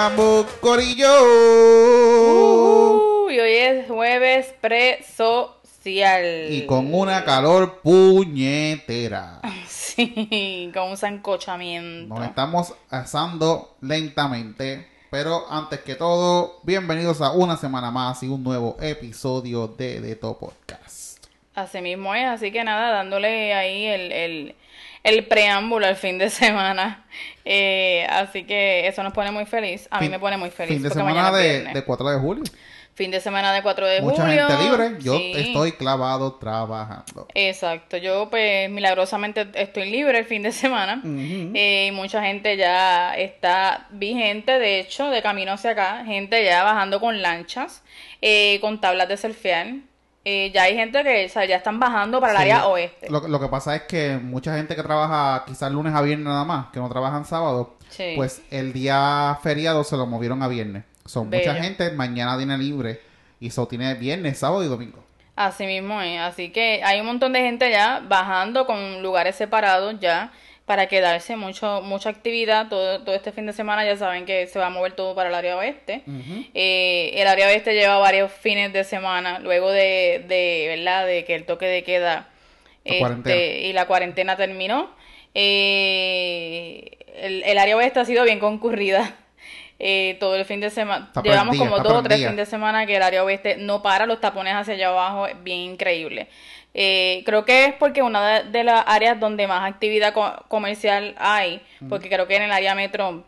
estamos, Corillo. Uh, y hoy es jueves pre-social. Y con una calor puñetera. Sí, con un zancochamiento. Nos estamos asando lentamente. Pero antes que todo, bienvenidos a una semana más y un nuevo episodio de The Top Podcast. Así mismo es, así que nada, dándole ahí el, el, el preámbulo al fin de semana. Eh, así que eso nos pone muy feliz. A mí Fin- me pone muy feliz. Fin de semana de, de 4 de julio. Fin de semana de 4 de Mucha julio. gente libre. Yo Sí. estoy clavado trabajando. Exacto, yo pues milagrosamente estoy libre el fin de semana eh, y mucha gente ya está vigente, de hecho, de camino hacia acá, gente ya bajando con lanchas, eh, con tablas de surfear, eh, ya hay gente que o sea, ya están bajando para el Sí, área oeste. Lo, lo que pasa es que mucha gente que trabaja quizás lunes a viernes nada más, que no trabajan sábado, Sí. pues el día feriado se lo movieron a viernes. Son mucha gente mañana tiene libre y eso tiene viernes, sábado y domingo. Así mismo es, así que hay un montón de gente ya bajando con lugares separados ya para quedarse, mucho mucha actividad, todo, todo este fin de semana ya saben que se va a mover todo para el área oeste. Eh, el área oeste lleva varios fines de semana luego de, de verdad de que el toque de queda La este, y la cuarentena terminó. Eh, el, el área oeste ha sido bien concurrida eh, todo el fin de semana llevamos como dos o tres fines de semana que el área oeste no para los tapones hacia allá abajo es bien increíble Eh, creo que es porque una de, las áreas donde más actividad co- comercial hay porque creo que en el área metro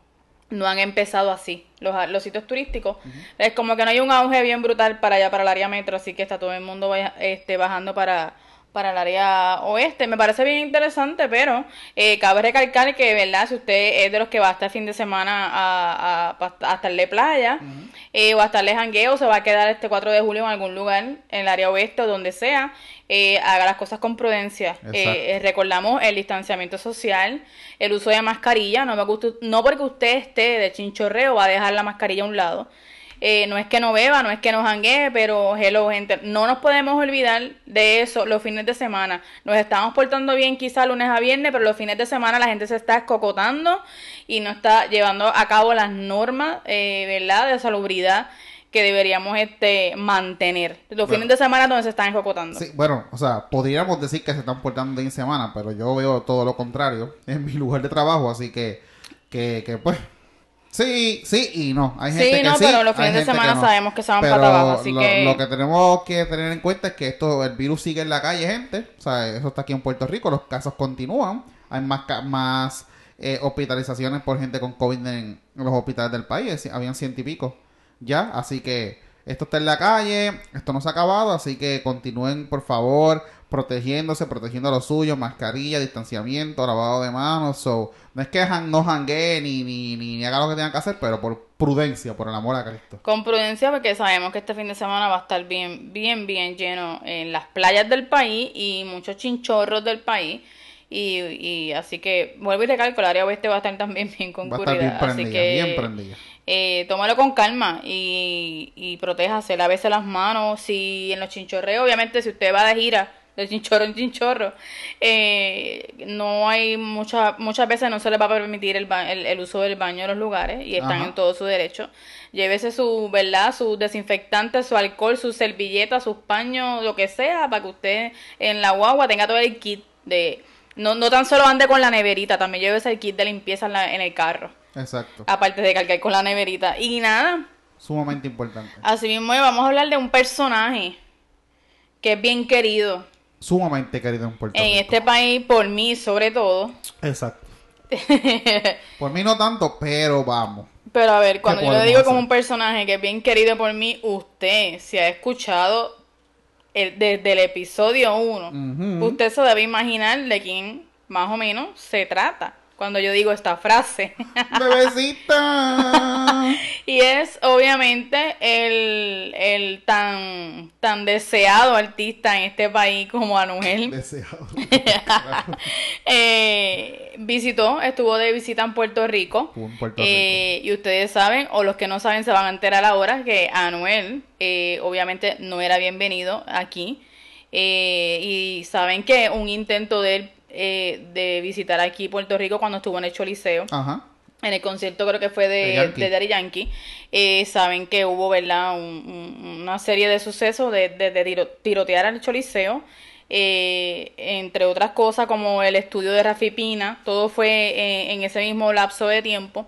no han empezado así los, los sitios turísticos. Es como que no hay un auge bien brutal para allá, para el área metro, así que está todo el mundo vaya- este, bajando para, para el área oeste. Me parece bien interesante, pero eh, cabe recalcar que, ¿verdad? Si usted es de los que va hasta el fin de semana a, a, a estarle playa eh, o a estarle jangueo, se va a quedar este 4 de julio en algún lugar, en el área oeste o donde sea, eh, haga las cosas con prudencia. Eh, recordamos el distanciamiento social, el uso de mascarilla, no, me gusta, no porque usted esté de chinchorreo va a dejar la mascarilla a un lado. Eh, no es que no beba, no es que no janguee, pero hello gente, no nos podemos olvidar de eso los fines de semana. Nos estamos portando bien quizá lunes a viernes, pero los fines de semana la gente se está escocotando y no está llevando a cabo las normas, eh, ¿verdad?, de salubridad que deberíamos este mantener. Los Bueno. fines de semana donde se están escocotando. Sí, bueno, o sea, podríamos decir que se están portando bien semana, pero yo veo todo lo contrario en mi lugar de trabajo, así que, que, que pues, sí, sí y no. Hay gente Sí, que no, sí, pero los fines de semana no. sabemos que se van para abajo, así lo, que... lo que tenemos que tener en cuenta es que esto, el virus sigue en la calle, gente. O sea, eso está aquí en Puerto Rico, los casos continúan. Hay más, más eh, hospitalizaciones por gente con COVID en, en los hospitales del país. Habían ciento y pico ya, así que esto está en la calle, esto no se ha acabado, así que continúen por favor protegiéndose, protegiendo a los suyos, mascarilla, distanciamiento, lavado de manos, so, no es que jan- no jangueen ni, ni, ni, ni hagan lo que tengan que hacer, pero por prudencia, por el amor a Cristo. Con prudencia porque sabemos que este fin de semana va a estar bien, bien, bien lleno en las playas del país y muchos chinchorros del país. Y, y así que vuelvo y recalco, el área oeste va a estar también bien Va a concurrida. estar bien así que bien prendida. eh, tómalo con calma y, y protéjase, lávese las manos. Si en los chinchorreos, obviamente, si usted va de gira de chinchorro en chinchorro, eh, no hay muchas muchas veces no se le va a permitir el, ba- el, el uso del baño en los lugares y están Ajá. en todo su derecho. Llévese su, ¿verdad? Su desinfectante, su alcohol, sus servilletas, sus paños, lo que sea, para que usted en la guagua tenga todo el kit de... No, no tan solo ande con la neverita, también llévese el kit de limpieza en, la- en el carro. Exacto, Aparte de cargar con la neverita. Y nada, sumamente importante. así mismo vamos a hablar de un personaje que es bien querido Sumamente querido en Puerto en Rico. este país, por mí sobre todo. Exacto. Por mí no tanto, pero vamos. Pero a ver, cuando yo le digo hacer? como un personaje que es bien querido por mí, usted se ha escuchado el- desde el episodio 1. Ujú. Usted se debe imaginar de quién más o menos se trata cuando yo digo esta frase. Bebecita. Y es obviamente el, el tan, tan deseado artista en este país como Anuel. Deseado. Eh, visitó, estuvo de visita en Puerto Rico. En Puerto Eh, y ustedes saben, o los que no saben se van a enterar ahora, que Anuel eh, obviamente no era bienvenido aquí. Eh, y saben que un intento de él eh, de visitar aquí Puerto Rico cuando estuvo en el Choliseo. Ajá. en el concierto creo que fue de, De Yankee. de Daddy Yankee, eh, saben que hubo, ¿verdad? Un- un- una serie de sucesos de, de- de tiro- tirotear al Choliseo, eh, entre otras cosas como el estudio de Rafi Pina, todo fue eh, en ese mismo lapso de tiempo.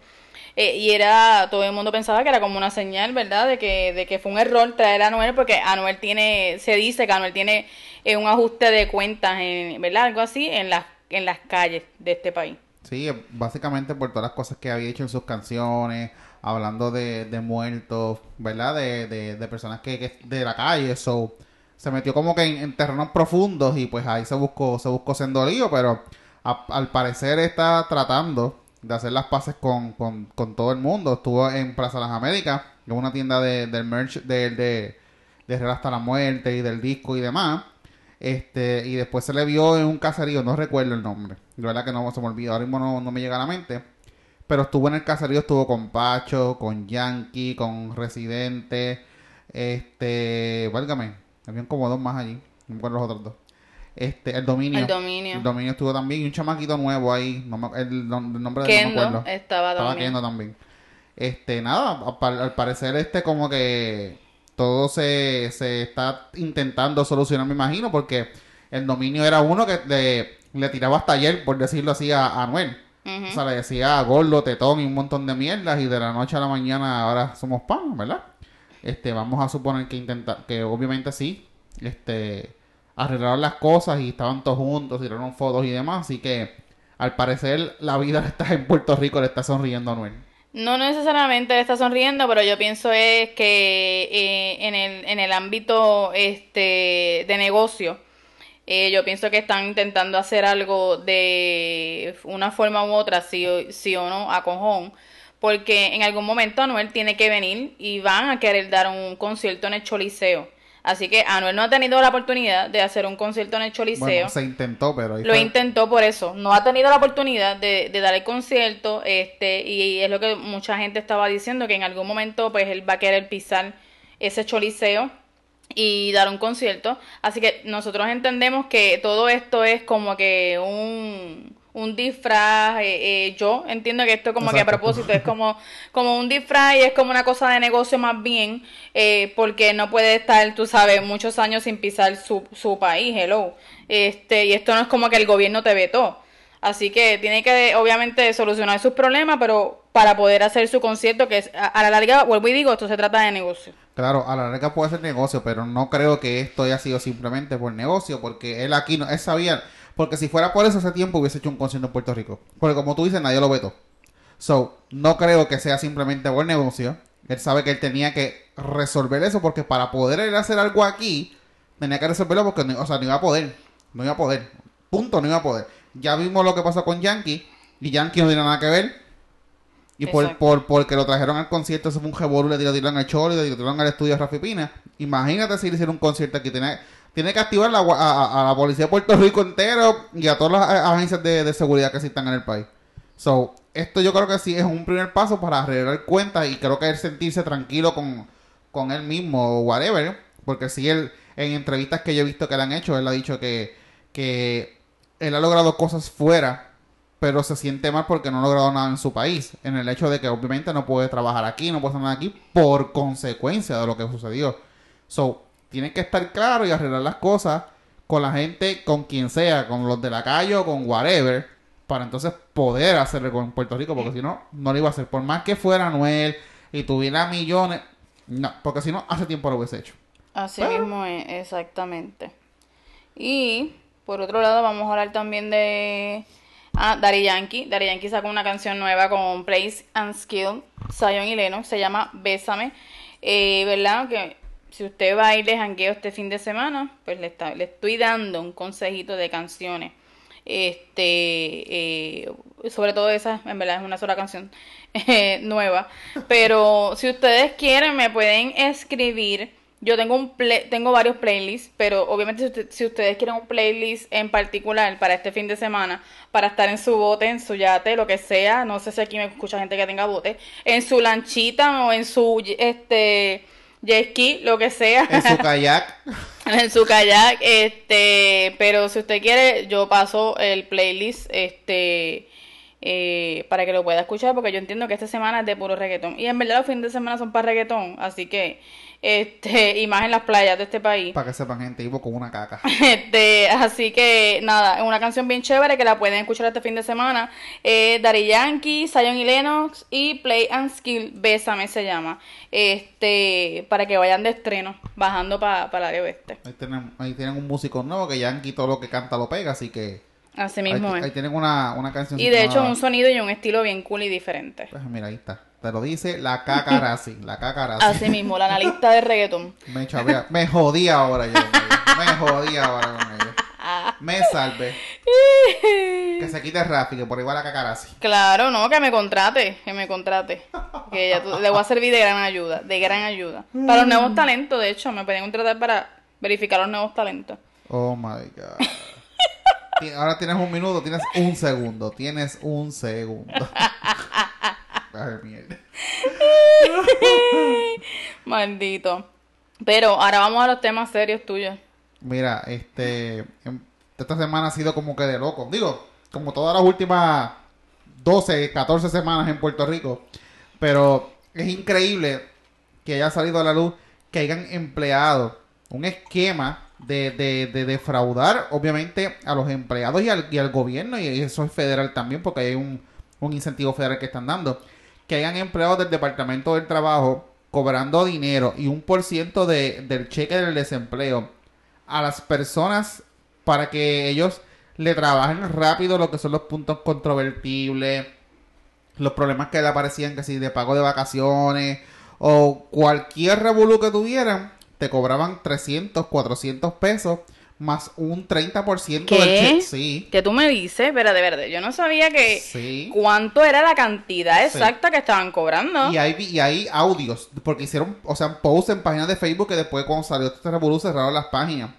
Eh, y era, todo el mundo pensaba que era como una señal, ¿verdad? De que, de que fue un error traer a Anuel, porque Anuel tiene, se dice que Anuel tiene eh, un ajuste de cuentas, en, ¿verdad? Algo así, en las, en las calles de este país. Sí, básicamente por todas las cosas que había hecho en sus canciones, hablando de, de muertos, ¿verdad? De, de, de personas que, que de la calle, so se metió como que en, en terrenos profundos y pues ahí se buscó, se buscó siendo lío, pero al parecer está tratando de hacer las paces con, con, con todo el mundo. Estuvo en Plaza Las Américas, es una tienda de, del merch de, de, de hasta la muerte y del disco y demás. Este, y después se le vio en un caserío, no recuerdo el nombre. De verdad que no se me olvida, ahora mismo no, no me llega a la mente. Pero estuvo en el caserío, estuvo con Pacho, con Yankee, con Residente, este, válgame, habían como dos más allí, no me acuerdo los otros dos. Este, el dominio. El Dominio. El dominio estuvo también y un chamaquito nuevo ahí, no me- el, el nombre de él no me acuerdo. estaba Estaba también. Kendo también. Este, nada, al parecer este como que todo se, se está intentando solucionar, me imagino, porque el dominio era uno que le, le tiraba hasta ayer, por decirlo así, a, Anuel. O sea, le decía gordo, tetón y un montón de mierdas y de la noche a la mañana ahora somos pan, ¿verdad? Este, vamos a suponer que intentar, que obviamente sí, este, arreglaron las cosas y estaban todos juntos, tiraron fotos y demás, así que al parecer la vida está en Puerto Rico, le está sonriendo a Anuel. No necesariamente está sonriendo, pero yo pienso es que eh, en el, en el ámbito este, de negocio, eh, yo pienso que están intentando hacer algo de una forma u otra, sí, o- sí o no, a cojón, porque en algún momento Anuel tiene que venir y van a querer dar un concierto en el Choliseo. Así que Anuel no ha tenido la oportunidad de hacer un concierto en el Choliseo. Bueno, se intentó, pero ahí Lo fue- intentó por eso. No ha tenido la oportunidad de, de dar el concierto, este, y es lo que mucha gente estaba diciendo, que en algún momento pues él va a querer pisar ese choliseo y dar un concierto. Así que nosotros entendemos que todo esto es como que un, un disfraz. eh, eh, yo entiendo que esto como que a propósito es como, como un disfraz y es como una cosa de negocio más bien, eh, porque no puede estar, tú sabes, muchos años sin pisar su, su país, hello. Este, y esto no es como que el gobierno te vetó. Así que tiene que, obviamente, solucionar sus problemas, pero para poder hacer su concierto, que es, a, a la larga, vuelvo y digo, esto se trata de negocio. Claro, a la larga puede ser negocio, pero no creo que esto haya sido simplemente por negocio, porque él aquí no, él sabía, porque si fuera por eso hace tiempo hubiese hecho un concierto en Puerto Rico, porque como tú dices, nadie lo vetó. So, no creo que sea simplemente por negocio. Él sabe que él tenía que resolver eso, porque para poder hacer algo aquí, tenía que resolverlo porque, no, o sea, no iba a poder, no iba a poder, punto, no iba a poder. Ya vimos lo que pasó con Yankee, y Yankee no tiene nada que ver, y por, por porque lo trajeron al concierto, eso fue un revolú, le tiraron al Cholo, le tiraron al estudio a Rafi Pina. Imagínate si le hicieron un concierto aquí. Tiene, tiene que activar a, la policía de Puerto Rico entero y a todas las a- agencias de, de seguridad que existan en el país. So, esto yo creo que sí es un primer paso para arreglar cuentas y creo que él sentirse tranquilo con, con él mismo o whatever. Porque si él, en entrevistas que yo he visto que le han hecho, él ha dicho que, que él ha logrado cosas fuera pero se siente mal porque no ha logrado nada en su país. En el hecho de que obviamente no puede trabajar aquí, no puede hacer nada aquí por consecuencia de lo que sucedió. So, tiene que estar claro y arreglar las cosas con la gente, con quien sea, con los de la calle o con whatever, para entonces poder hacerlo con Puerto Rico, porque si no, no lo iba a hacer. Por más que fuera Noel y tuviera millones, no, porque si no, hace tiempo lo hubiese hecho. Así mismo es, exactamente. Y por otro lado, vamos a hablar también de ah, Daddy Yankee. Daddy Yankee sacó una canción nueva con Place and Skill, Zion y Lennox, se llama Bésame. Eh, ¿Verdad? Que si usted va a ir de jangueo este fin de semana, pues le, está- le estoy dando un consejito de canciones. Este, eh, sobre todo esa, en verdad es una sola canción nueva. Pero si ustedes quieren, me pueden escribir. Yo tengo un play- tengo varios playlists, pero obviamente si, si ustedes quieren un playlist en particular para este fin de semana, para estar en su bote, en su yate, lo que sea, no sé si aquí me escucha gente que tenga bote, en su lanchita o en su este jet ski, lo que sea En su kayak, en su kayak, este, pero si usted quiere, yo paso el playlist, este, eh, para que lo pueda escuchar, porque yo entiendo que esta semana es de puro reggaetón. Y en verdad los fines de semana son para reggaetón, así que, este, y más en las playas de este país. Para que sepan, gente, vivo con una caca. Este, así que nada, es una canción bien chévere que la pueden escuchar este fin de semana. Eh, Daddy Yankee, Zion y Lennox y Play and Skill, Bésame se llama. Este, para que vayan de estreno, bajando para el área oeste. Ahí tienen, ahí tienen un músico nuevo que Yankee todo lo que canta lo pega, así que Así ahí, mismo ahí es. tienen una, una canción. Y de hecho un sonido y un estilo bien cool y diferente. Pues mira, ahí está. Te lo dice la cacarazzi, la cacarazzi. Así mismo, la analista de reggaetón. Me chavea, me jodí ahora yo ella. Me jodí ahora con ella. Me salve. Que se quite Rafi, que por ahí va la cacarazzi. Claro, no, que me contrate, que me contrate. Que ya tú- le voy a servir de gran ayuda, de gran ayuda. Para los nuevos talentos, de hecho, me pueden contratar para verificar los nuevos talentos. Oh my god. Ahora tienes un minuto, tienes un segundo. Tienes un segundo. Ay, mierda. Maldito. Pero ahora vamos a los temas serios tuyos. Mira, este. em- Esta semana ha sido como que de loco. Digo, como todas las últimas 12, 14 semanas en Puerto Rico. Pero es increíble que haya salido a la luz que hayan empleado un esquema de, de, de defraudar, obviamente, a los empleados y al, y al gobierno. Y eso es federal también, porque hay un, un incentivo federal que están dando. Que hayan empleados del Departamento del Trabajo cobrando dinero y un por ciento de, del cheque del desempleo a las personas para que ellos le trabajen rápido lo que son los puntos controvertibles, los problemas que le aparecían, que si de pago de vacaciones o cualquier revolú que tuvieran, te cobraban 300, 400 pesos más un 30% ¿Qué? del cheque. Sí, Que tú me dices, pero de verdad, yo no sabía que sí. cuánto era la cantidad exacta que estaban cobrando. Y hay, y hay audios, porque hicieron, o sea, posts en páginas de Facebook que después cuando salió este revolú cerraron las páginas.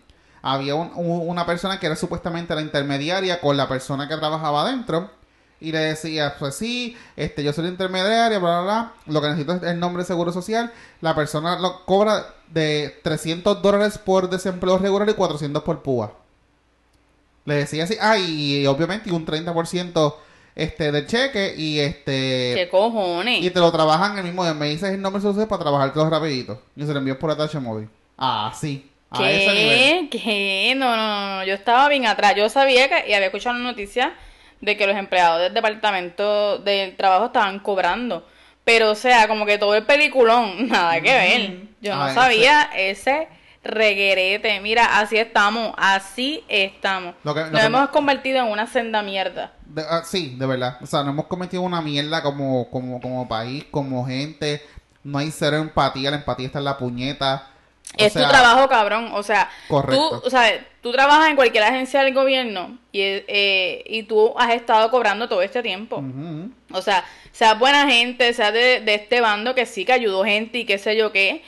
Había un- un- una persona que era supuestamente la intermediaria con la persona que trabajaba adentro y le decía, pues sí, este, yo soy la intermediaria, bla, bla, bla, lo que necesito es el nombre de seguro social. La persona lo cobra de 300 dólares por desempleo regular y 400 por púa. Le decía así, ah, y obviamente un 30% este, del cheque y este... ¿Qué cojones? Y te lo trabajan el mismo día. Me dices el nombre social para trabajártelo rapidito. Y se lo envío por atache móvil. Ah, sí. A ese nivel. ¿Qué? ¿Qué? No, no, no, yo estaba bien atrás. Yo sabía que, y había escuchado una noticia de que los empleados del departamento del trabajo estaban cobrando. Pero, o sea, como que todo el peliculón, nada que ver. Yo no Ah, ese- sabía ese reguerete. Mira, así estamos, así estamos. Lo que- lo Nos que- hemos convertido en una senda mierda. De- ah, sí, de verdad. O sea, nos hemos cometido una mierda como, como, como país, como gente. No hay cero empatía. La empatía está en la puñeta. O es sea, tu trabajo, cabrón. O sea, Correcto. tú, o sea, tú trabajas en cualquier agencia del gobierno y, eh, y tú has estado cobrando todo este tiempo. O sea, sea buena gente, sea de, de este bando que sí que ayudó gente y qué sé yo qué,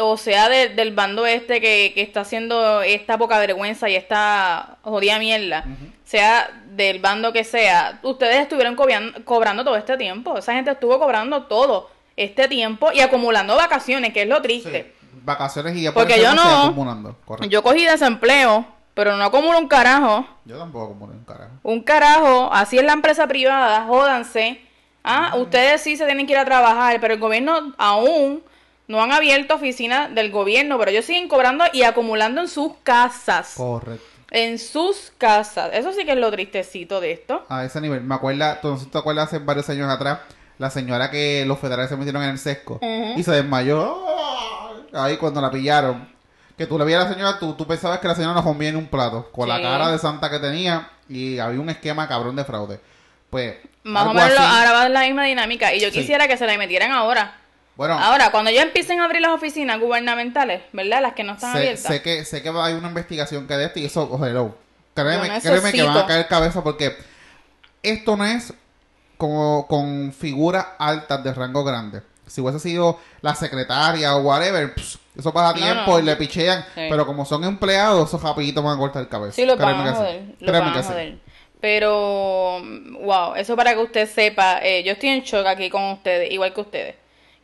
o sea de- del bando este que, que está haciendo esta poca vergüenza y esta jodida mierda, sea del bando que sea, ustedes estuvieron cobian- cobrando todo este tiempo, esa gente estuvo cobrando todo este tiempo y acumulando vacaciones, que es lo triste. Sí. Vacaciones y ya Porque yo no. acumulando. Correcto. Yo cogí desempleo, pero no acumulo un carajo. Yo tampoco acumulo un carajo. Un carajo, así es la empresa privada, jódanse. Ah, ustedes sí se tienen que ir a trabajar, pero el gobierno aún no han abierto oficinas del gobierno, pero ellos siguen cobrando y acumulando en sus casas. Correcto. En sus casas. Eso sí que es lo tristecito de esto. A ese nivel. Me acuerda, tú te acuerdas hace varios años atrás, la señora que los federales se metieron en el sesco y se desmayó. Ahí cuando la pillaron. Que tú le veías a la señora, tú, tú pensabas que la señora nos comía en un plato, con la cara de santa que tenía y había un esquema cabrón de fraude. Pues, Más o menos ahora va la misma dinámica. Y yo Sí. quisiera que se la metieran ahora. Bueno, Ahora, cuando ya empiecen a abrir las oficinas gubernamentales, ¿verdad? Las que no están sé, abiertas. sé que sé que hay una investigación que de esto y eso, oh, hello. Créeme, créeme que van a caer cabeza porque esto no es como con figuras altas de rango grande. Si hubiese sido la secretaria o whatever, pss, eso pasa No, tiempo no. y le pichean. Sí. Pero como son empleados, esos rapiditos van a cortar cabeza. Sí, lo Créeme van a joder. sí. Lo Créeme van a sí. joder. Pero, wow, eso para que usted sepa, eh, yo estoy en shock aquí con ustedes, igual que ustedes,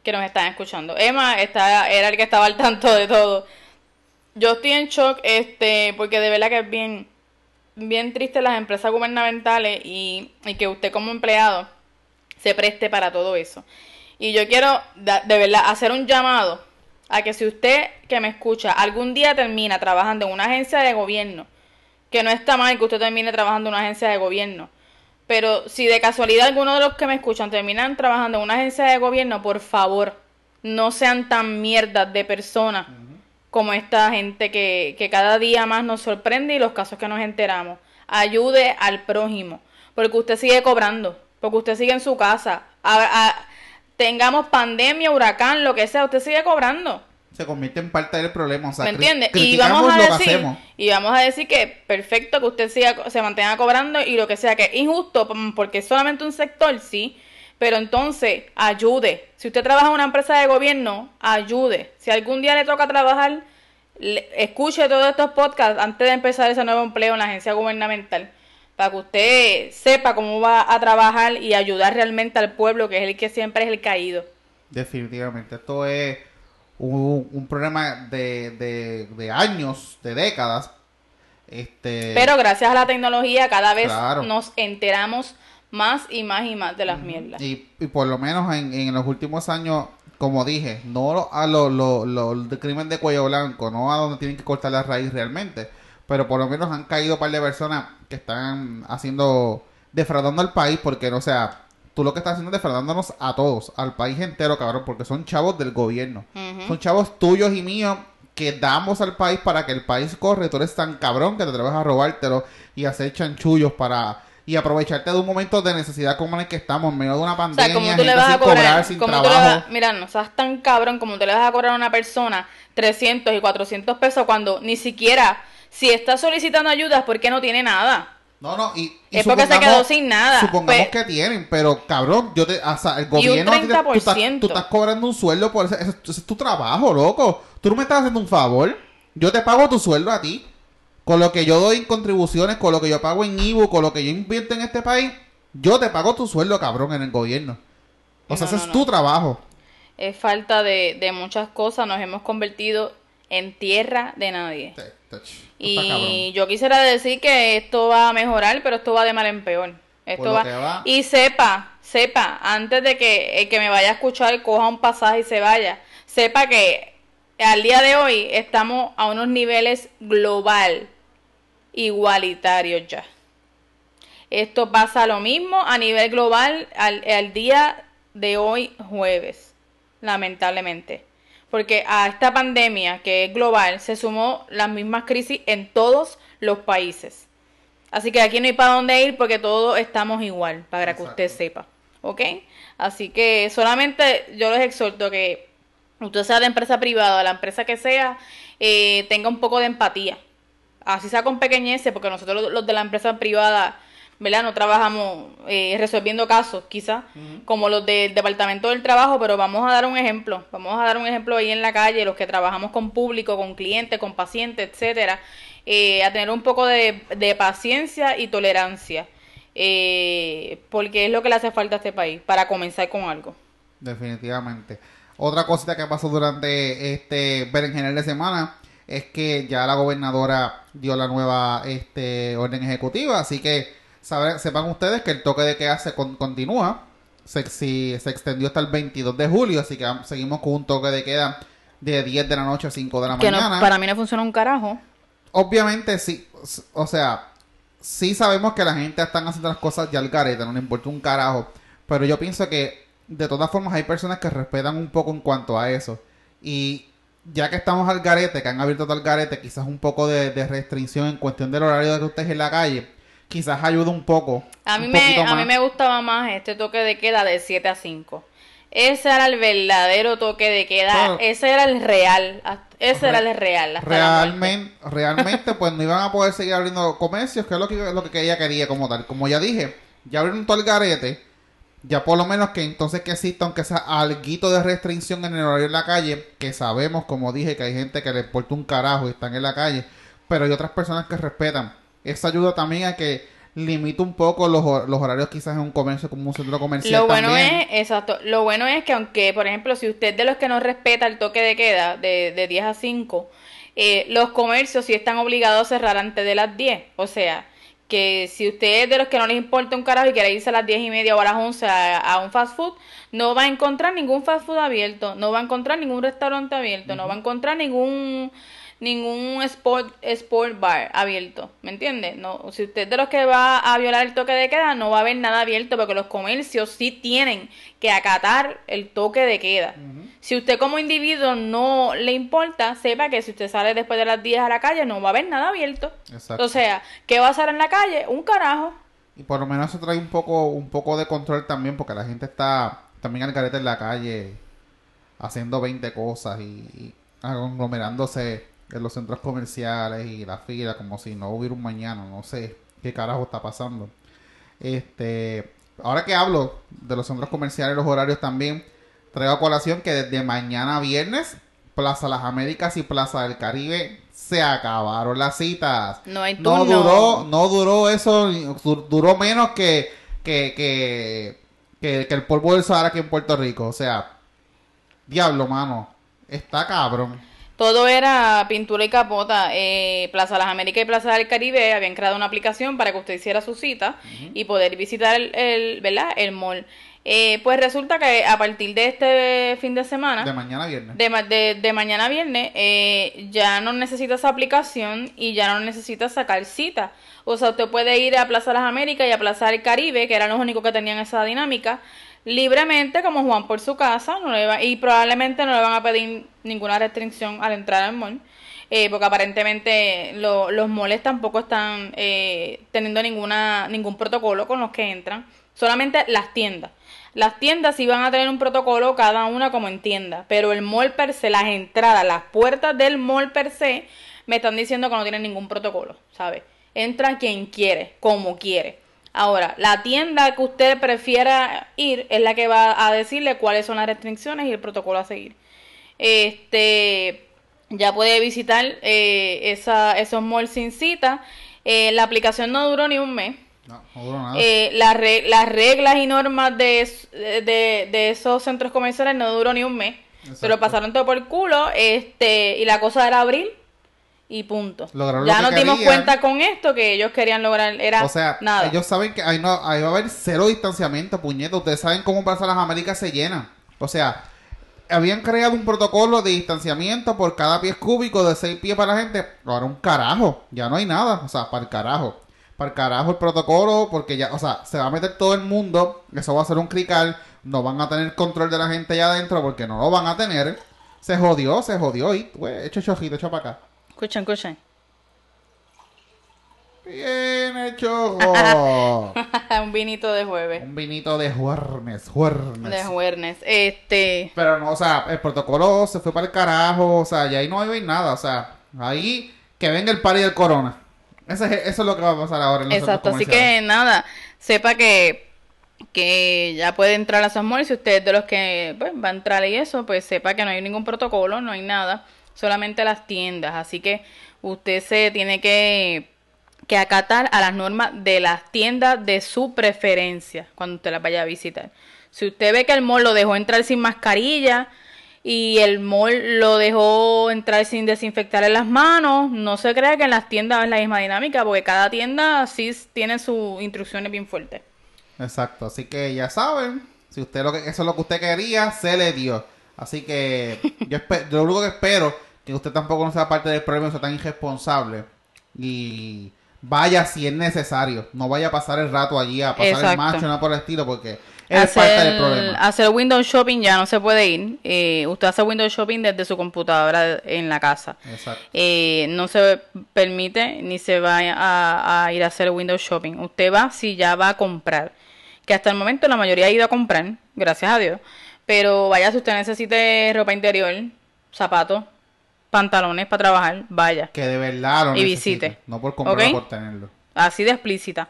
que nos están escuchando. Emma está, era el que estaba al tanto de todo. Yo estoy en shock, este, porque de verdad que es bien, bien triste las empresas gubernamentales y, y que usted como empleado se preste para todo eso. Y yo quiero de verdad hacer un llamado a que si usted que me escucha algún día termina trabajando en una agencia de gobierno, que no está mal que usted termine trabajando en una agencia de gobierno, pero si de casualidad alguno de los que me escuchan terminan trabajando en una agencia de gobierno, por favor, no sean tan mierdas de personas como esta gente que, que cada día más nos sorprende y los casos que nos enteramos. Ayude al prójimo, porque usted sigue cobrando, porque usted sigue en su casa. Tengamos pandemia, huracán, lo que sea, usted sigue cobrando. Se convierte en parte del problema. O sea, ¿Me entiende? Y vamos a decir, y vamos a decir que perfecto que usted siga, se mantenga cobrando y lo que sea, que es injusto, porque es solamente un sector, sí, pero entonces ayude. Si usted trabaja en una empresa de gobierno, ayude. Si algún día le toca trabajar, escuche todos estos podcasts antes de empezar ese nuevo empleo en la agencia gubernamental para que usted sepa cómo va a trabajar y ayudar realmente al pueblo, que es el que siempre es el caído. Definitivamente, esto es un, problema de, de, años, de décadas. Este... Pero gracias a la tecnología cada vez nos enteramos más y más y más de las mierdas. Y, y, por lo menos en, en, los últimos años, como dije, no a lo, lo, lo, de crimen de cuello blanco, no a donde tienen que cortar la raíz realmente, pero por lo menos han caído un par de personas que están haciendo, defraudando al país, porque, o sea, tú lo que estás haciendo es defraudándonos a todos, al país entero, cabrón, porque son chavos del gobierno. Son chavos tuyos y míos que damos al país para que el país corre. Tú eres tan cabrón que te atreves a robártelo y hacer chanchullos para y aprovecharte de un momento de necesidad como en el que estamos, en medio de una pandemia, o sea, tú le vas a cobrar, sin trabajo. mira, no seas tan cabrón como tú le vas a cobrar a una persona 300 y 400 pesos cuando ni siquiera si está solicitando ayuda es porque no tiene nada. No, no, y, es porque se quedó sin nada. Supongamos pues que tienen, pero cabrón, yo te, o sea, el gobierno, y un 30%. tú, estás, tú, estás, cobrando un sueldo por ese, ese, es tu trabajo, loco. Tú no me estás haciendo un favor. Yo te pago tu sueldo a ti. Con lo que yo doy en contribuciones, con lo que yo pago en IBU, con lo que yo invierto en este país, yo te pago tu sueldo, cabrón, en el gobierno. O sea, ese es tu trabajo. Es falta de, de muchas cosas. Nos hemos convertido en tierra de nadie. Y yo quisiera decir que esto va a mejorar, pero esto va de mal en peor. Esto va... Y sepa, sepa, antes de que el que me vaya a escuchar coja un pasaje y se vaya, sepa que al día de hoy estamos a unos niveles global igualitarios ya. Esto pasa lo mismo a nivel global al, al día de hoy jueves, lamentablemente porque a esta pandemia que es global se sumó las mismas crisis en todos los países. Así que aquí no hay para dónde ir porque todos estamos igual, para que usted sepa. ¿Ok? Así que solamente yo les exhorto que usted sea de empresa privada, la empresa que sea, eh, tenga un poco de empatía. Así sea con pequeñeces, porque nosotros los de la empresa privada ¿verdad? No trabajamos eh, resolviendo casos, quizás, como los del Departamento del Trabajo, pero vamos a dar un ejemplo. Vamos a dar un ejemplo ahí en la calle, los que trabajamos con público, con clientes, con pacientes, etcétera, eh, a tener un poco de, paciencia y tolerancia, eh, porque es lo que le hace falta a este país para comenzar con algo. Definitivamente. Otra cosita que pasó durante este general de semana es que ya la gobernadora dio la nueva este, orden ejecutiva, así que sepan ustedes que el toque de queda se continúa. Se, se extendió hasta el 22 de julio, así que seguimos con un toque de queda de 10 de la noche a 5 de la mañana. para mí no funciona un carajo. Obviamente sí, o sea, sí sabemos que la gente están haciendo las cosas ya al garete, no le importa un carajo. Pero yo pienso que de todas formas hay personas que respetan un poco en cuanto a eso. Y ya que estamos al garete, que han abierto el garete, quizás un poco de, de restricción en cuestión del horario de que usted en la calle quizás ayuda un poco. A mí, me, a mí me gustaba más este toque de queda de 7 a 5. Ese era el verdadero toque de queda, ese era el real, ese era el real. realmente, realmente pues no iban a poder seguir abriendo comercios, que es lo que, lo que ella quería como tal. Como ya dije, ya abrieron todo el garete, ya por lo menos que entonces que exista, aunque sea algo de restricción en el horario en la calle, que sabemos, como dije, que hay gente que le importa un carajo y están en la calle, pero hay otras personas que respetan eso ayuda también a que limite un poco los, horarios quizás en un comercio como un centro comercial. Lo bueno es, exacto, lo bueno es que aunque, por ejemplo, si usted de los que no respeta el toque de queda de, de 10 a 5, eh, los comercios sí están obligados a cerrar antes de las 10. O sea, que si usted es de los que no les importa un carajo y quiere irse a las 10 y media o a las 11 a, a un fast food, no va a encontrar ningún fast food abierto, no va a encontrar ningún restaurante abierto, no va a encontrar ningún ningún sport, sport bar abierto, ¿me entiende? No, si usted es de los que va a violar el toque de queda, no va a haber nada abierto porque los comercios sí tienen que acatar el toque de queda. Si usted como individuo no le importa, sepa que si usted sale después de las 10 a la calle, no va a haber nada abierto. Exacto. O sea, ¿qué va a hacer en la calle? Un carajo. Y por lo menos eso trae un poco, un poco de control también, porque la gente está también al carete en la calle haciendo 20 cosas y, y aglomerándose en los centros comerciales y la fila como si no hubiera un mañana, no sé qué carajo está pasando. Este, ahora que hablo de los centros comerciales, los horarios también, traigo a colación que desde mañana viernes, Plaza Las Américas y Plaza del Caribe se acabaron las citas. No hay No turno. duró, no duró eso, du- duró menos que, que, que, que, que el polvo del Sahara aquí en Puerto Rico. O sea, diablo, mano, está cabrón. Todo era pintura y capota. Eh, Plaza Las Américas y Plaza del Caribe habían creado una aplicación para que usted hiciera su cita y poder visitar el, el, ¿verdad? el mall. Eh, pues resulta que a partir de este fin de semana, De mañana viernes. de, ma- de, de mañana viernes, eh, ya no necesita esa aplicación y ya no necesita sacar cita. O sea, usted puede ir a Plaza Las Américas y a Plaza del Caribe, que eran los únicos que tenían esa dinámica, libremente como Juan por su casa, y probablemente no le van a pedir ninguna restricción al entrar al mall. eh, porque aparentemente lo- los malls tampoco están eh, teniendo ninguna ningún protocolo con los que entran, solamente las tiendas. Las tiendas sí van a tener un protocolo cada una como en tienda, pero el mall per se, las entradas, las puertas del mall per se, me están diciendo que no tienen ningún protocolo, ¿sabes? Entra quien quiere, como quiere. Ahora, la tienda que usted prefiera ir es la que va a decirle cuáles son las restricciones y el protocolo a seguir. Este, ya puede visitar eh, esa, esos malls sin cita. Eh, la aplicación no duró ni un mes. No, no duró nada. Eh, las, re- las reglas y normas de, es- de, de esos centros comerciales no duró ni un mes. Exacto. Pero pasaron todo por el culo. Este, y la cosa era abrir y punto. Lograron ya lo que nos dimos querían. cuenta con esto que ellos querían lograr. Era o sea, nada. ellos saben que ahí, no, ahí va a haber cero distanciamiento, puñetas. Ustedes saben cómo Plaza Las Américas se llena. O sea, habían creado un protocolo de distanciamiento por cada pies cúbico de 6 pies para la gente. Ahora un carajo. Ya no hay nada. O sea, para el carajo. Para el carajo el protocolo, porque ya, o sea, se va a meter todo el mundo. Eso va a ser un crical. No van a tener control de la gente allá adentro porque no lo van a tener. Se jodió, se jodió. Y, güey, echo chojito, echo para acá. Escuchen, escuchen. Bien hecho. un vinito de jueves. Un vinito de juernes, juernes. De jueves. Este. Pero no, o sea, el protocolo se fue para el carajo, o sea, ya ahí no hay nada, o sea, ahí que venga el party del corona. Ese es- eso es lo que va a pasar ahora en los Exacto, así que nada, sepa que, que ya puede entrar a esos malls. Si usted es de los que pues, va a entrar y eso, pues sepa que no hay ningún protocolo, no hay nada, solamente las tiendas. Así que usted se tiene que, que acatar a las normas de las tiendas de su preferencia cuando usted las vaya a visitar. Si usted ve que el mall lo dejó entrar sin mascarilla y el mall lo dejó entrar sin desinfectarle las manos, no se crea que en las tiendas es la misma dinámica, porque cada tienda sí tiene sus instrucciones bien fuertes. Exacto, así que ya saben, si usted lo que eso es lo que usted quería, se le dio. Así que yo, yo lo único que espero que usted tampoco no sea parte del problema, sea tan irresponsable y vaya si es necesario, no vaya a pasar el rato allí a pasar el macho, nada por el estilo, porque es parte del problema. hacer Windows Shopping ya no se puede ir. Eh, usted hace Windows Shopping desde su computadora en la casa. Exacto. Eh, no se permite ni se va a, a ir a hacer Windows Shopping. Usted va si ya va a comprar. Que hasta el momento la mayoría ha ido a comprar, gracias a Dios. Pero vaya, si usted necesite ropa interior, zapatos, pantalones para trabajar, vaya. Que de verdad lo Y necesite, visite. No por comprarlo por tenerlo. Así de explícita.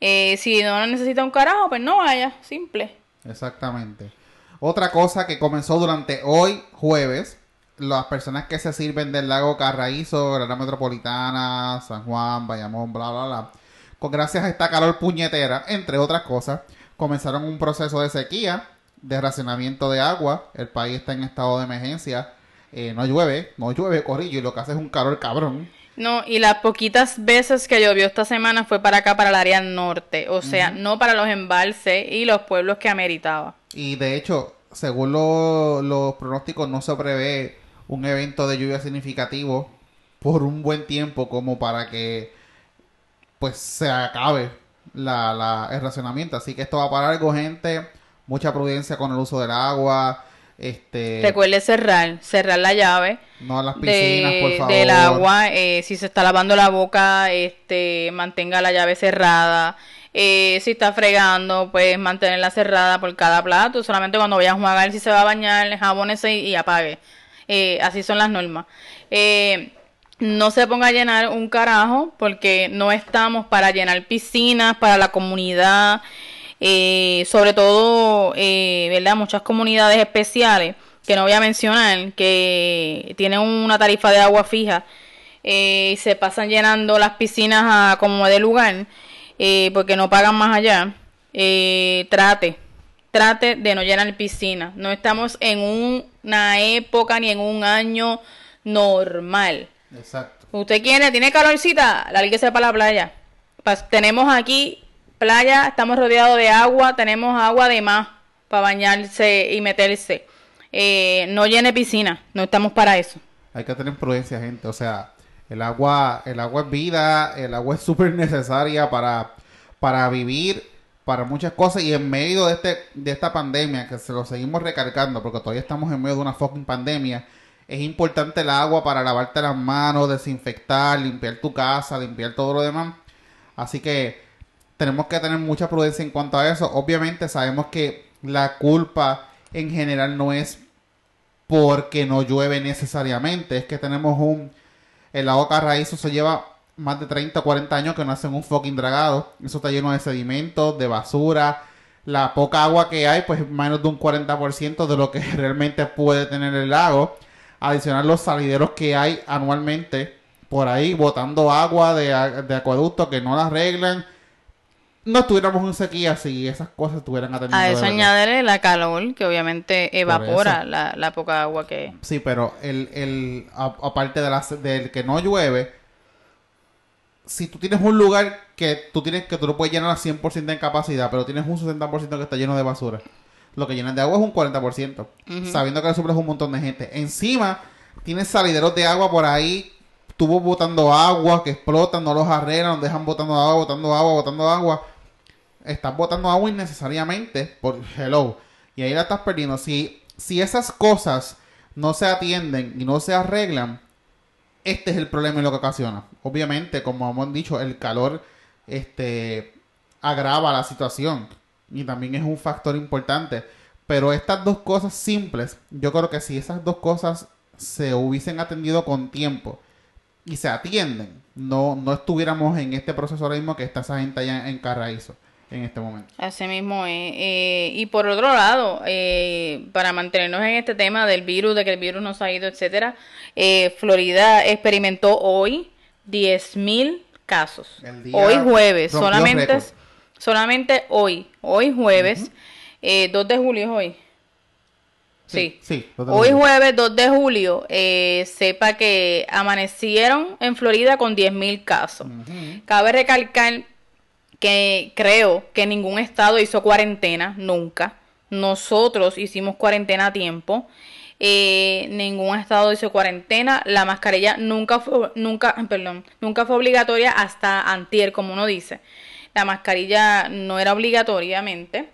Eh, si no necesita un carajo, pues no vaya, simple. Exactamente. Otra cosa que comenzó durante hoy, jueves, las personas que se sirven del lago Carraízo, la metropolitana, San Juan, Bayamón, bla, bla, bla, con gracias a esta calor puñetera, entre otras cosas, comenzaron un proceso de sequía, de racionamiento de agua. El país está en estado de emergencia. Eh, no llueve, no llueve, corrillo, y lo que hace es un calor cabrón. No, y las poquitas veces que llovió esta semana fue para acá, para el área norte, o sea, no para los embalses y los pueblos que ameritaba. Y de hecho, según lo- los pronósticos, no se prevé un evento de lluvia significativo por un buen tiempo como para que pues se acabe la, la- el racionamiento. Así que esto va para algo, gente. Mucha prudencia con el uso del agua. Este, Recuerde cerrar, cerrar la llave no a las piscinas, de- por favor. del agua, eh, si se está lavando la boca, este, mantenga la llave cerrada. Eh, si está fregando, pues mantenerla cerrada por cada plato. Solamente cuando vaya a jugar, si se va a bañar, jabónese y, y apague. Eh, así son las normas. Eh, no se ponga a llenar un carajo porque no estamos para llenar piscinas para la comunidad. Eh, sobre todo, eh, ¿verdad? Muchas comunidades especiales que no voy a mencionar, que tienen una tarifa de agua fija eh, y se pasan llenando las piscinas a como de lugar eh, porque no pagan más allá. Trate, trate de no llenar piscinas. No estamos en un- una época ni en un año normal. Exacto. Usted quiere, tiene calorcita, lárguese para la playa. Pas- tenemos aquí playa, estamos rodeados de agua, tenemos agua de más para bañarse y meterse. Eh, no llene piscina, no estamos para eso. Hay que tener prudencia, gente. O sea, el agua, el agua es vida, el agua es súper necesaria para, para vivir, para muchas cosas. Y en medio de este, de esta pandemia, que se lo seguimos recargando, porque todavía estamos en medio de una fucking pandemia, es importante el agua para lavarte las manos, desinfectar, limpiar tu casa, limpiar todo lo demás. Así que tenemos que tener mucha prudencia en cuanto a eso. Obviamente sabemos que la culpa en general no es porque no llueve necesariamente. Es que tenemos un... El lago Carraízo se lleva más de 30 o 40 años que no hacen un fucking dragado. Eso está lleno de sedimentos, de basura. La poca agua que hay, pues menos de un 40% de lo que realmente puede tener el lago. Adicional los salideros que hay anualmente por ahí botando agua de, de acueducto que no la arreglan. No estuviéramos en sequía si esas cosas estuvieran atendiendo. A de eso añádele la calor, que obviamente evapora la, la poca agua que... Sí, pero el, el, aparte de las, del que no llueve, si tú tienes un lugar que tú tienes que tú lo puedes llenar al 100% en capacidad, pero tienes un 60% que está lleno de basura, lo que llenas de agua es un 40%, sabiendo que le suples un montón de gente. Encima, tienes salideros de agua por ahí, tubos botando agua que explotan, no los arreglan, dejan botando agua, botando agua, botando agua. Estás botando agua innecesariamente por hello. Y ahí la estás perdiendo. Si, si esas cosas no se atienden y no se arreglan, este es el problema y lo que ocasiona. Obviamente, como hemos dicho, el calor este, agrava la situación y también es un factor importante. Pero estas dos cosas simples, yo creo que si esas dos cosas se hubiesen atendido con tiempo y se atienden, no, no estuviéramos en este proceso ahora mismo que está esa gente allá en Carraízo en este momento. Así mismo es. Eh, y por otro lado, eh, para mantenernos en este tema del virus, de que el virus nos ha ido, etcétera, eh, Florida experimentó hoy 10.000 casos. Hoy jueves, solamente, récord. solamente hoy, hoy jueves, eh, 2 de julio es hoy. Sí. sí. Hoy jueves 2 de julio, sepa que amanecieron en Florida con 10.000 casos. Cabe recalcar que creo que ningún estado hizo cuarentena, nunca. Nosotros hicimos cuarentena a tiempo. Eh, ningún estado hizo cuarentena. La mascarilla nunca fue, nunca, perdón, nunca fue obligatoria hasta antier, como uno dice. La mascarilla no era obligatoriamente.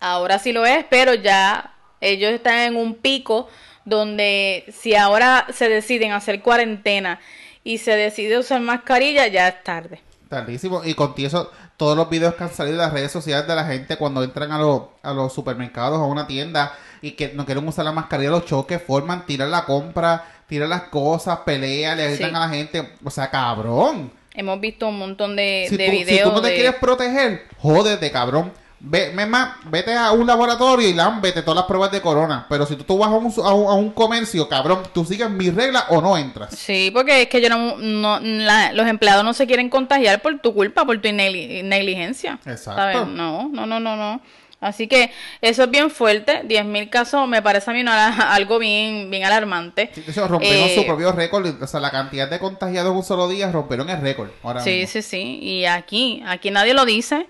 Ahora sí lo es, pero ya ellos están en un pico donde si ahora se deciden hacer cuarentena y se decide usar mascarilla, ya es tarde. Tardísimo. Y con eso, todos los videos que han salido de las redes sociales de la gente cuando entran a, los a los supermercados a una tienda y que no quieren usar la mascarilla, los choques forman, tiran la compra, tiran las cosas, pelean, le gritan Sí. a la gente. O sea, cabrón. Hemos visto un montón de, Si de tú, si videos tú no te de- quieres proteger, jódete, cabrón. Ve, ma- vete a un laboratorio y vete todas las pruebas de corona. Pero si tú, tú vas a un, a, un, a un comercio, cabrón, tú sigues mis reglas o no entras. Sí, porque es que yo no, no- la- los empleados no se quieren contagiar por tu culpa, por tu negli- negligencia. Exacto. ¿sabes? No, no, no, no, no. Así que eso es bien fuerte. 10.000 casos me parece a mí una- algo bien, bien alarmante. Sí, hecho, rompieron Eh, su propio récord. O sea, la cantidad de contagiados en un solo día rompieron el récord. Ahora Sí, mismo. sí, sí. Y aquí, aquí nadie lo dice,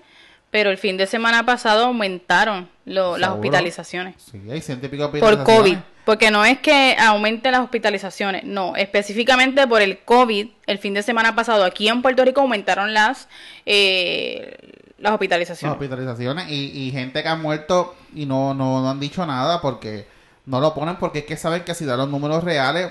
pero el fin de semana pasado aumentaron lo- las hospitalizaciones. Sí, hay ciento y Por hospitalizaciones. COVID. Porque no es que aumenten las hospitalizaciones, no, específicamente por el COVID. El fin de semana pasado aquí en Puerto Rico aumentaron las, eh, las Las hospitalizaciones. hospitalizaciones y, y gente que ha muerto y no, no, no han dicho nada porque no lo ponen porque es que saben que si dan los números reales,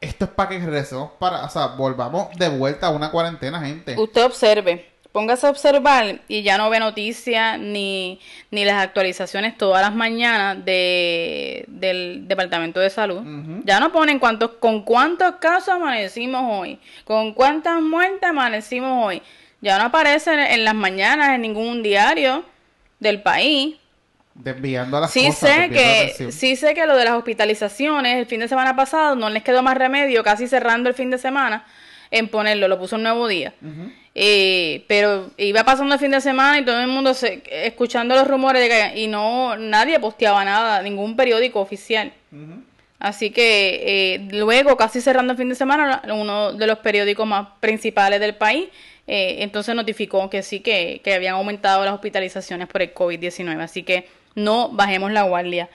esto es para que regresemos para, o sea, volvamos de vuelta a una cuarentena, gente. Usted observe, póngase a observar y ya no ve noticias ni, ni las actualizaciones todas las mañanas de, del Departamento de Salud. Ya no ponen cuántos, con cuántos casos amanecimos hoy, con cuántas muertes amanecimos hoy. Ya no aparece en, en las mañanas en ningún diario del país. Desviando las Sí cosas. sé que sí sé que lo de las hospitalizaciones el fin de semana pasado no les quedó más remedio, casi cerrando el fin de semana, en ponerlo, lo puso un nuevo día. Eh, pero iba pasando el fin de semana y todo el mundo se, escuchando los rumores de que y no nadie posteaba nada, ningún periódico oficial. Así que eh, luego, casi cerrando el fin de semana, uno de los periódicos más principales del país, eh, entonces notificó que sí, que, que habían aumentado las hospitalizaciones por el COVID-19. Así que no bajemos la guardia.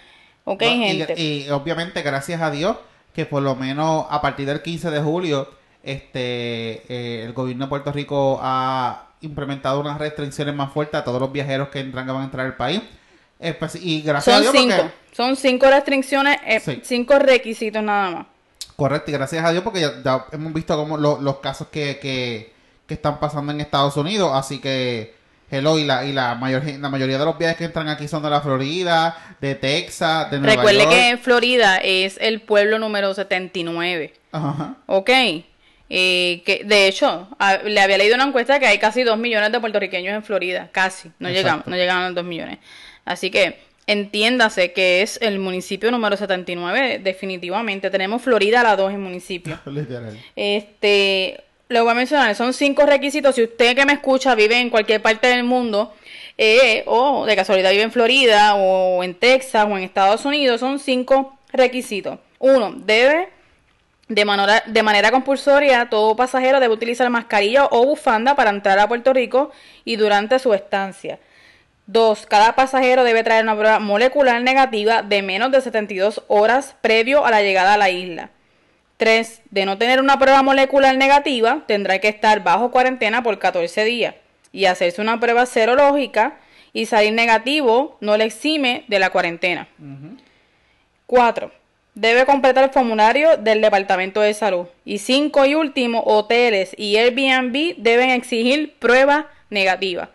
¿Ok, No, y- gente? Y, obviamente, gracias a Dios, que por lo menos a partir del 15 de julio, este eh, el gobierno de Puerto Rico ha implementado unas restricciones más fuertes a todos los viajeros que entran que van a entrar al país. Espe- y gracias a Dios cinco. porque Son cinco restricciones, eh, Sí. cinco requisitos nada más. correcto y gracias a Dios porque ya, ya hemos visto como lo- los casos que, que, que están pasando en Estados Unidos, así que hello y la y la mayor la mayoría de los viajes que entran aquí son de la Florida, de Texas, de Nueva Recuerde York. que Florida es el pueblo número 79. Ajá. Ok. Eh, que de hecho, a- le había leído una encuesta que hay casi 2 millones de puertorriqueños en Florida. Casi. No llegamos, no llegaban a los 2 millones. Así que entiéndase que es el municipio número 79. Definitivamente. Tenemos Florida a la 2 en municipio. Literal. Este, lo voy a mencionar, son cinco requisitos. Si usted que me escucha vive en cualquier parte del mundo, eh, o de casualidad vive en Florida, o en Texas, o en Estados Unidos, son cinco requisitos. Uno, debe, de manera, de manera compulsoria, todo pasajero debe utilizar mascarilla o bufanda para entrar a Puerto Rico y durante su estancia. Dos, cada pasajero debe traer una prueba molecular negativa de menos de 72 horas previo a la llegada a la isla. 3. De no tener una prueba molecular negativa, tendrá que estar bajo cuarentena por 14 días y hacerse una prueba serológica y salir negativo no le exime de la cuarentena. 4. Debe completar el formulario del Departamento de Salud. Y 5 y último, hoteles y Airbnb deben exigir prueba negativa.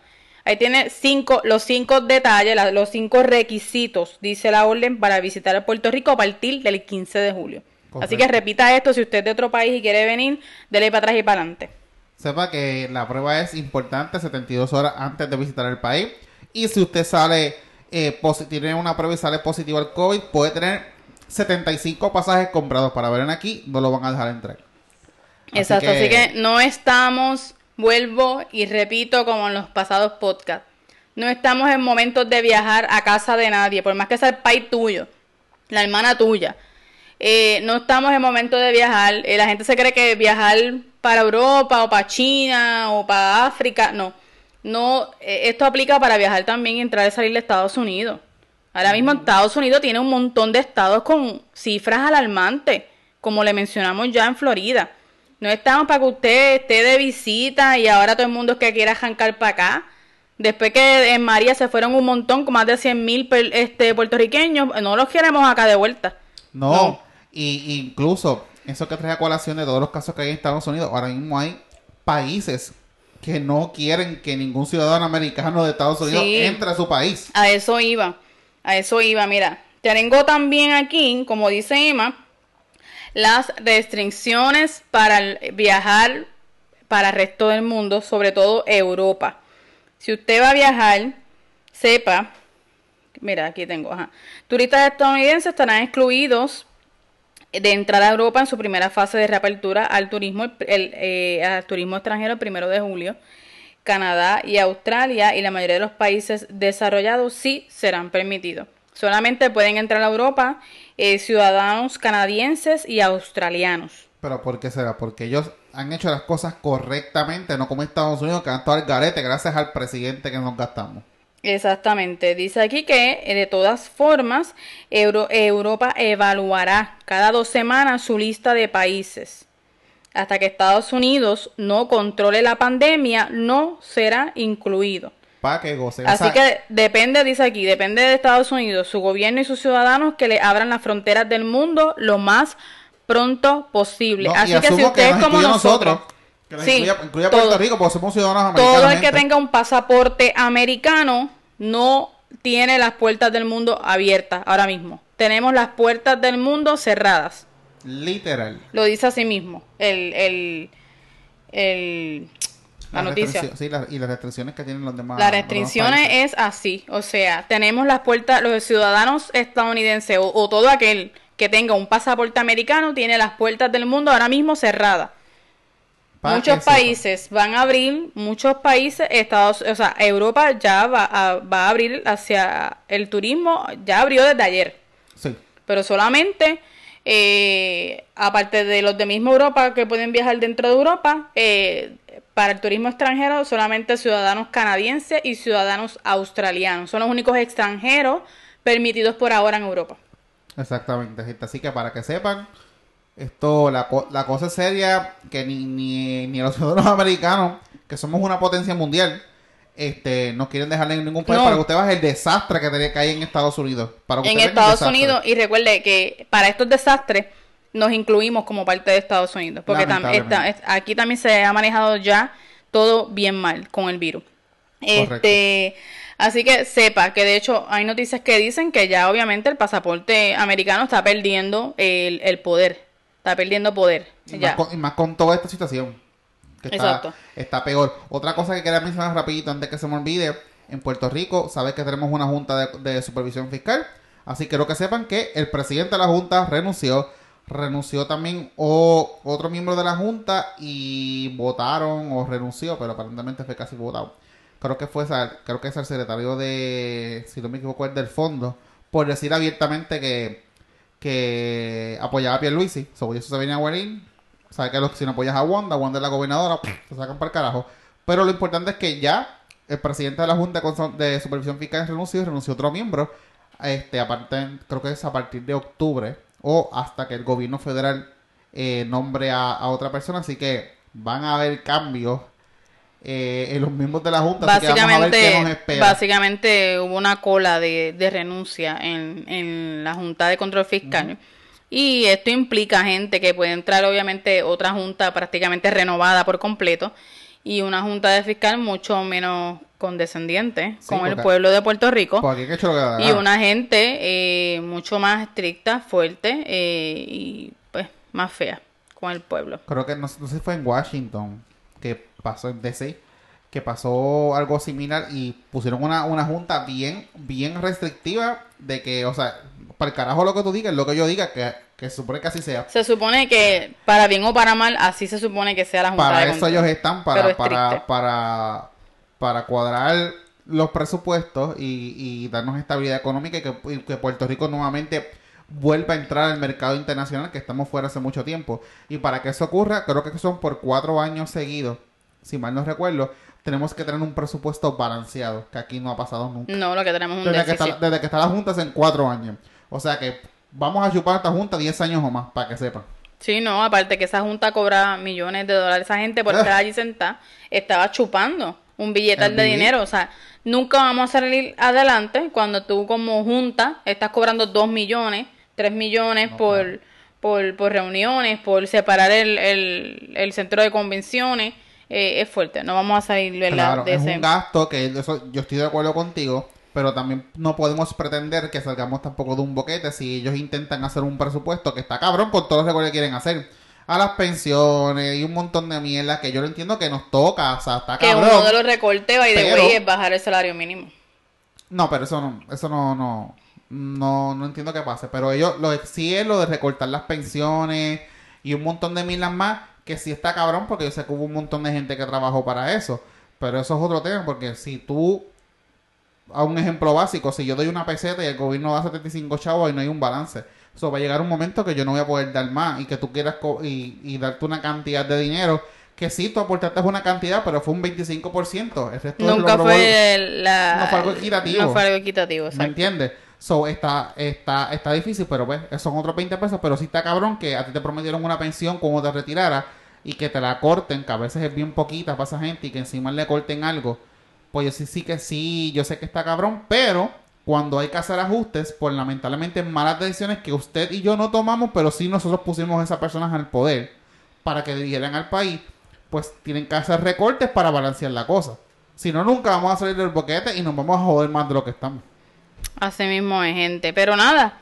Ahí tiene cinco, los cinco detalles, los cinco requisitos, dice la orden, para visitar a Puerto Rico a partir del 15 de julio. Así que repita esto, si usted es de otro país y quiere venir, dele para atrás y para adelante. Sepa que la prueba es importante 72 horas antes de visitar el país. Y si usted sale, eh, tiene una prueba y sale positivo al COVID, puede tener 75 pasajes comprados para ver en aquí, no lo van a dejar entrar. Así Exacto, que- así que no estamos, vuelvo y repito como en los pasados podcasts, no estamos en momentos de viajar a casa de nadie, por más que sea el país tuyo, la hermana tuya. Eh, no estamos en momentos de viajar, eh, la gente se cree que viajar para Europa o para China o para África, no. No, eh, esto aplica para viajar también y entrar y salir de Estados Unidos. Ahora mismo Estados Unidos tiene un montón de estados con cifras alarmantes, como le mencionamos ya en Florida. No estamos para que usted esté de visita y ahora todo el mundo es que quiera arrancar para acá. Después que en María se fueron un montón, con más de 100 mil este, puertorriqueños, no los queremos acá de vuelta. No, No. Y, incluso eso que trae a colación de todos los casos que hay en Estados Unidos, ahora mismo hay países que no quieren que ningún ciudadano americano de Estados Unidos Sí. entre a su país. A eso iba, a eso iba, mira. Tengo también aquí, como dice Emma, las restricciones para viajar para el resto del mundo, sobre todo Europa. Si usted va a viajar, sepa, mira, aquí tengo, ajá. Turistas estadounidenses estarán excluidos de entrar a Europa en su primera fase de reapertura al turismo, eh, al turismo extranjero el primero de julio. Canadá y Australia y la mayoría de los países desarrollados sí serán permitidos. Solamente pueden entrar a Europa eh, ciudadanos canadienses y australianos. Pero ¿por qué será? Porque ellos han hecho las cosas correctamente, no como Estados Unidos que han estado al garete gracias al presidente que nos gastamos. Exactamente. Dice aquí que eh, de todas formas Europa evaluará cada dos semanas su lista de países. Hasta que Estados Unidos no controle la pandemia, no será incluido. Para que goce. Así que depende, dice aquí, depende de Estados Unidos, su gobierno y sus ciudadanos que le abran las fronteras del mundo lo más pronto posible. Así que si ustedes como nosotros, sí, incluye, Puerto Rico, porque somos ciudadanos americanos. Todo el que tenga un pasaporte americano no tiene las puertas del mundo abiertas ahora mismo. Tenemos las puertas del mundo cerradas. Literal. Lo dice así mismo. El, el, el la, noticia. Sí, y las restricciones que tienen los demás. Las restricciones es así. O sea, tenemos las puertas, los ciudadanos estadounidenses o todo aquel que tenga un pasaporte americano tiene las puertas del mundo ahora mismo cerradas. muchos países van a abrir, muchos países, Estados, o sea, Europa ya va a, va a abrir hacia el turismo, ya abrió desde ayer. Sí. Pero solamente, eh, aparte de los de misma Europa que pueden viajar dentro de Europa, eh, para el turismo extranjero solamente ciudadanos canadienses y ciudadanos australianos. Son los únicos extranjeros permitidos por ahora en Europa. Exactamente. Así que para que sepan, esto, la, la cosa seria, que ni, ni, ni los ciudadanos americanos, que somos una potencia mundial, este, no quieren dejarle en ningún país para que usted baje el desastre que, que hay en Estados Unidos. Para en Estados Unidos, y recuerde que para estos desastres nos incluimos como parte de Estados Unidos, porque aquí también se ha manejado ya todo bien mal con el virus. Este, Así que sepa que de hecho hay noticias que dicen que ya obviamente el pasaporte americano está perdiendo el, poder. Está perdiendo poder. Y, Más con, toda esta situación. Que está, está peor. Otra cosa que quería mencionar rapidito antes que se me olvide. En Puerto Rico, sabes que tenemos una junta de, supervisión fiscal. Así que quiero que sepan que el presidente de la junta renunció. Renunció también o, otro miembro de la junta y votaron o renunció, pero aparentemente fue casi votado creo que fue creo que es el secretario de, si no me equivoco, el del fondo, por decir abiertamente que, que apoyaba a Pierluisi. Sobre eso se venía a venir. Sabes que si no apoyas a Wanda, Wanda es la gobernadora, se sacan para el carajo. Pero lo importante es que ya el presidente de la Junta de Supervisión Fiscal renunció y renunció otro miembro. Este, aparte, creo que es a partir de octubre o hasta que el gobierno federal eh, nombre a, a otra persona. Así que van a haber cambios eh, en los miembros de la Junta. Básicamente, básicamente hubo una cola de, renuncia en, la Junta de Control Fiscal. Y esto implica gente que puede entrar, obviamente, otra junta prácticamente renovada por completo y una junta de fiscal mucho menos condescendiente con el pueblo de Puerto Rico y una gente eh, mucho más estricta, fuerte eh, y pues más fea con el pueblo. Creo que no, sé si fue en Washington que pasó en DC, que pasó algo similar y pusieron una, una junta bien, bien restrictiva de que, o sea, para el carajo lo que tú digas, lo que yo diga, que, que se supone que así sea. Se supone que, para bien o para mal, así se supone que sea la junta. Para eso ellos están, para, para, para, para cuadrar los presupuestos y, y darnos estabilidad económica y que, y que Puerto Rico nuevamente vuelva a entrar al mercado internacional que estamos fuera hace mucho tiempo. Y para que eso ocurra, creo que son por cuatro años seguidos, si mal no recuerdo, tenemos que tener un presupuesto balanceado, que aquí no ha pasado nunca. No, lo que tenemos un desde Que está, desde que está la Junta en cuatro años. O sea que vamos a chupar esta Junta 10 años o más, para que sepan. Sí, no, aparte que esa Junta cobra millones de dólares. Esa gente por estar allí sentada estaba chupando un billete de dinero. O sea, nunca vamos a salir adelante cuando tú como Junta estás cobrando 2 millones 3 millones por, por, por, reuniones, por separar el, el, el centro de convenciones, eh, es fuerte. No vamos a salir de, claro, es un gasto que eso, yo estoy de acuerdo contigo, pero también no podemos pretender que salgamos tampoco de un boquete si ellos intentan hacer un presupuesto que está cabrón con todos los recortes que quieren hacer a las pensiones y un montón de mierda que yo lo entiendo que nos toca, o sea, está cabrón. Que uno de los recortes, by de es bajar el salario mínimo. No, pero eso no, eso no, no, no, no entiendo qué pase. Pero ellos lo sí es lo de recortar las pensiones y un montón de milas más, que sí está cabrón, porque yo sé que hubo un montón de gente que trabajó para eso. Pero eso es otro tema, porque si tú, a un ejemplo básico, si yo doy una peseta y el gobierno da 75 chavos y no hay un balance, eso va a llegar un momento que yo no voy a poder dar más y que tú quieras co- y, y darte una cantidad de dinero que sí, tú aportaste una cantidad, pero fue un 25%. El resto Nunca fue la... No fue algo equitativo. No fue algo equitativo, ¿Me entiendes? So, está, está, está difícil, pero pues, son otros 20 pesos, pero sí está cabrón que a ti te prometieron una pensión como te retirara y que te la corten, que a veces es bien poquita para esa gente y que encima le corten algo. Pues yo sí, sí que sí, yo sé que está cabrón, pero cuando hay que hacer ajustes, por lamentablemente malas decisiones que usted y yo no tomamos, pero sí nosotros pusimos a esas personas al poder para que dirigieran al país, pues tienen que hacer recortes para balancear la cosa. Si no, nunca vamos a salir del boquete y nos vamos a joder más de lo que estamos. Así mismo es, gente. Pero nada,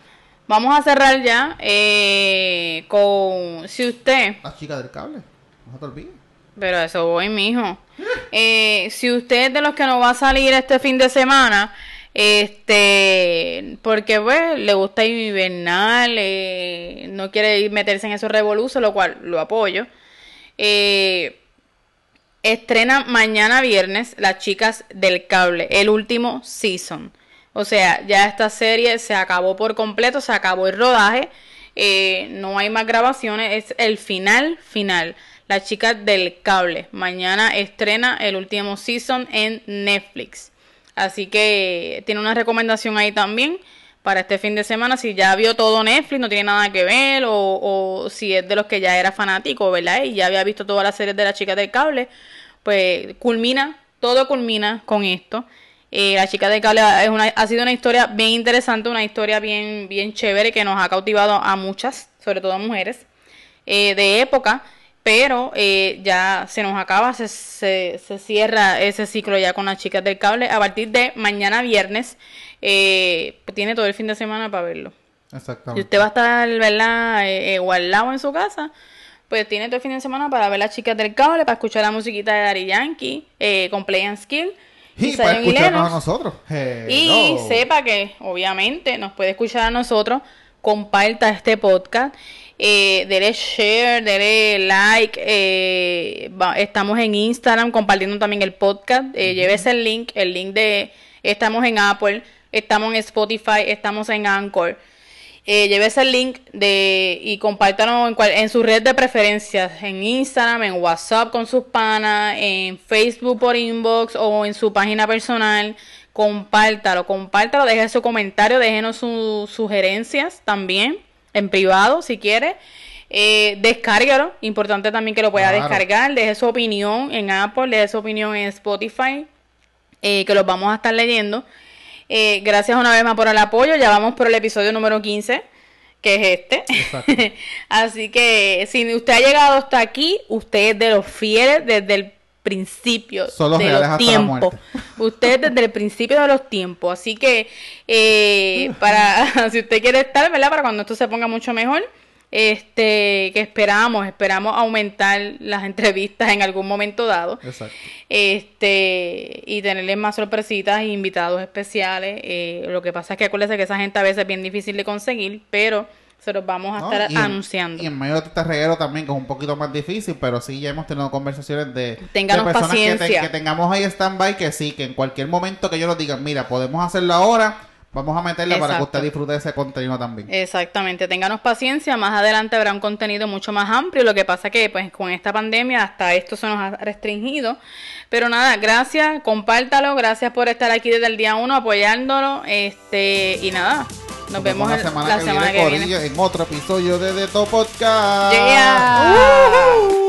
vamos a cerrar ya eh, con... Si usted... La chica del cable, no te olvides. Pero eso voy, mijo. Eh, si usted es de los que no va a salir este fin de semana, este, porque pues le gusta ir hibernal, eh, no quiere meterse en esos revoluciones, lo cual lo apoyo. Eh, estrena mañana viernes Las Chicas del Cable, el último season. O sea, ya esta serie se acabó por completo, se acabó el rodaje, eh, no hay más grabaciones, es el final final. Las Chicas del Cable. Mañana estrena el último season en Netflix. Así que tiene una recomendación ahí también para este fin de semana. Si ya vio todo Netflix, no tiene nada que ver, o, o si es de los que ya era fanático, ¿verdad? Y ya había visto todas las series de las chicas del cable, pues culmina, todo culmina con esto. Eh, la chica del cable es una, ha sido una historia bien interesante, una historia bien, bien chévere que nos ha cautivado a muchas, sobre todo a mujeres, eh, de época pero eh, ya se nos acaba, se, se, se, cierra ese ciclo ya con las chicas del cable. A partir de mañana viernes, eh, tiene todo el fin de semana para verlo. Exactamente. Si usted va a estar, ¿verdad?, eh, guardado en su casa, pues tiene todo el fin de semana para ver las chicas del cable, para escuchar la musiquita de Dari Yankee, eh, con Play and Skill. Y para escucharnos a nosotros. Hello. Y sepa que, obviamente, nos puede escuchar a nosotros, comparta este podcast. Eh, dele share, dele like. Eh, va, estamos en Instagram compartiendo también el podcast. Eh, uh -huh. Llévese el link, el link de. Estamos en Apple, estamos en Spotify, estamos en Anchor. Eh, llévese el link de y compártalo en, cual, en su red de preferencias, en Instagram, en WhatsApp con sus panas, en Facebook por inbox o en su página personal. Compártalo, compártalo, deje su comentario, déjenos sus sugerencias también en privado si quiere. Eh, descárguelo, importante también que lo pueda claro. descargar, deje su opinión en Apple, deje su opinión en Spotify, eh, que los vamos a estar leyendo. Eh, gracias una vez más por el apoyo, ya vamos por el episodio número 15, que es este. Así que si usted ha llegado hasta aquí, usted es de los fieles desde el principio Solo de los tiempos. Usted desde el principio de los tiempos. Así que eh, para si usted quiere estar, ¿verdad? Para cuando esto se ponga mucho mejor, este que esperamos, esperamos aumentar las entrevistas en algún momento dado. Exacto. Este y tenerles más sorpresitas e invitados especiales. Eh, lo que pasa es que acuérdese que esa gente a veces es bien difícil de conseguir, pero se los vamos a No, estar y en- anunciando. Y en medio de este reguero también, que es un poquito más difícil, pero sí ya hemos tenido conversaciones de, Ténganos de personas que, te- paciencia. que tengamos ahí stand-by, que sí, que en cualquier momento que ellos nos digan, mira, podemos hacerlo ahora, vamos a meterle para que usted disfrute de ese contenido también. Exactamente, ténganos paciencia, más adelante habrá un contenido mucho más amplio, lo que pasa que pues con esta pandemia hasta esto se nos ha restringido, pero nada, gracias, compártalo, gracias por estar aquí desde el día uno apoyándolo, este, y nada, nos, vemos, la semana la que semana viene, que viene. En otro episodio de The Top Podcast. Yeah.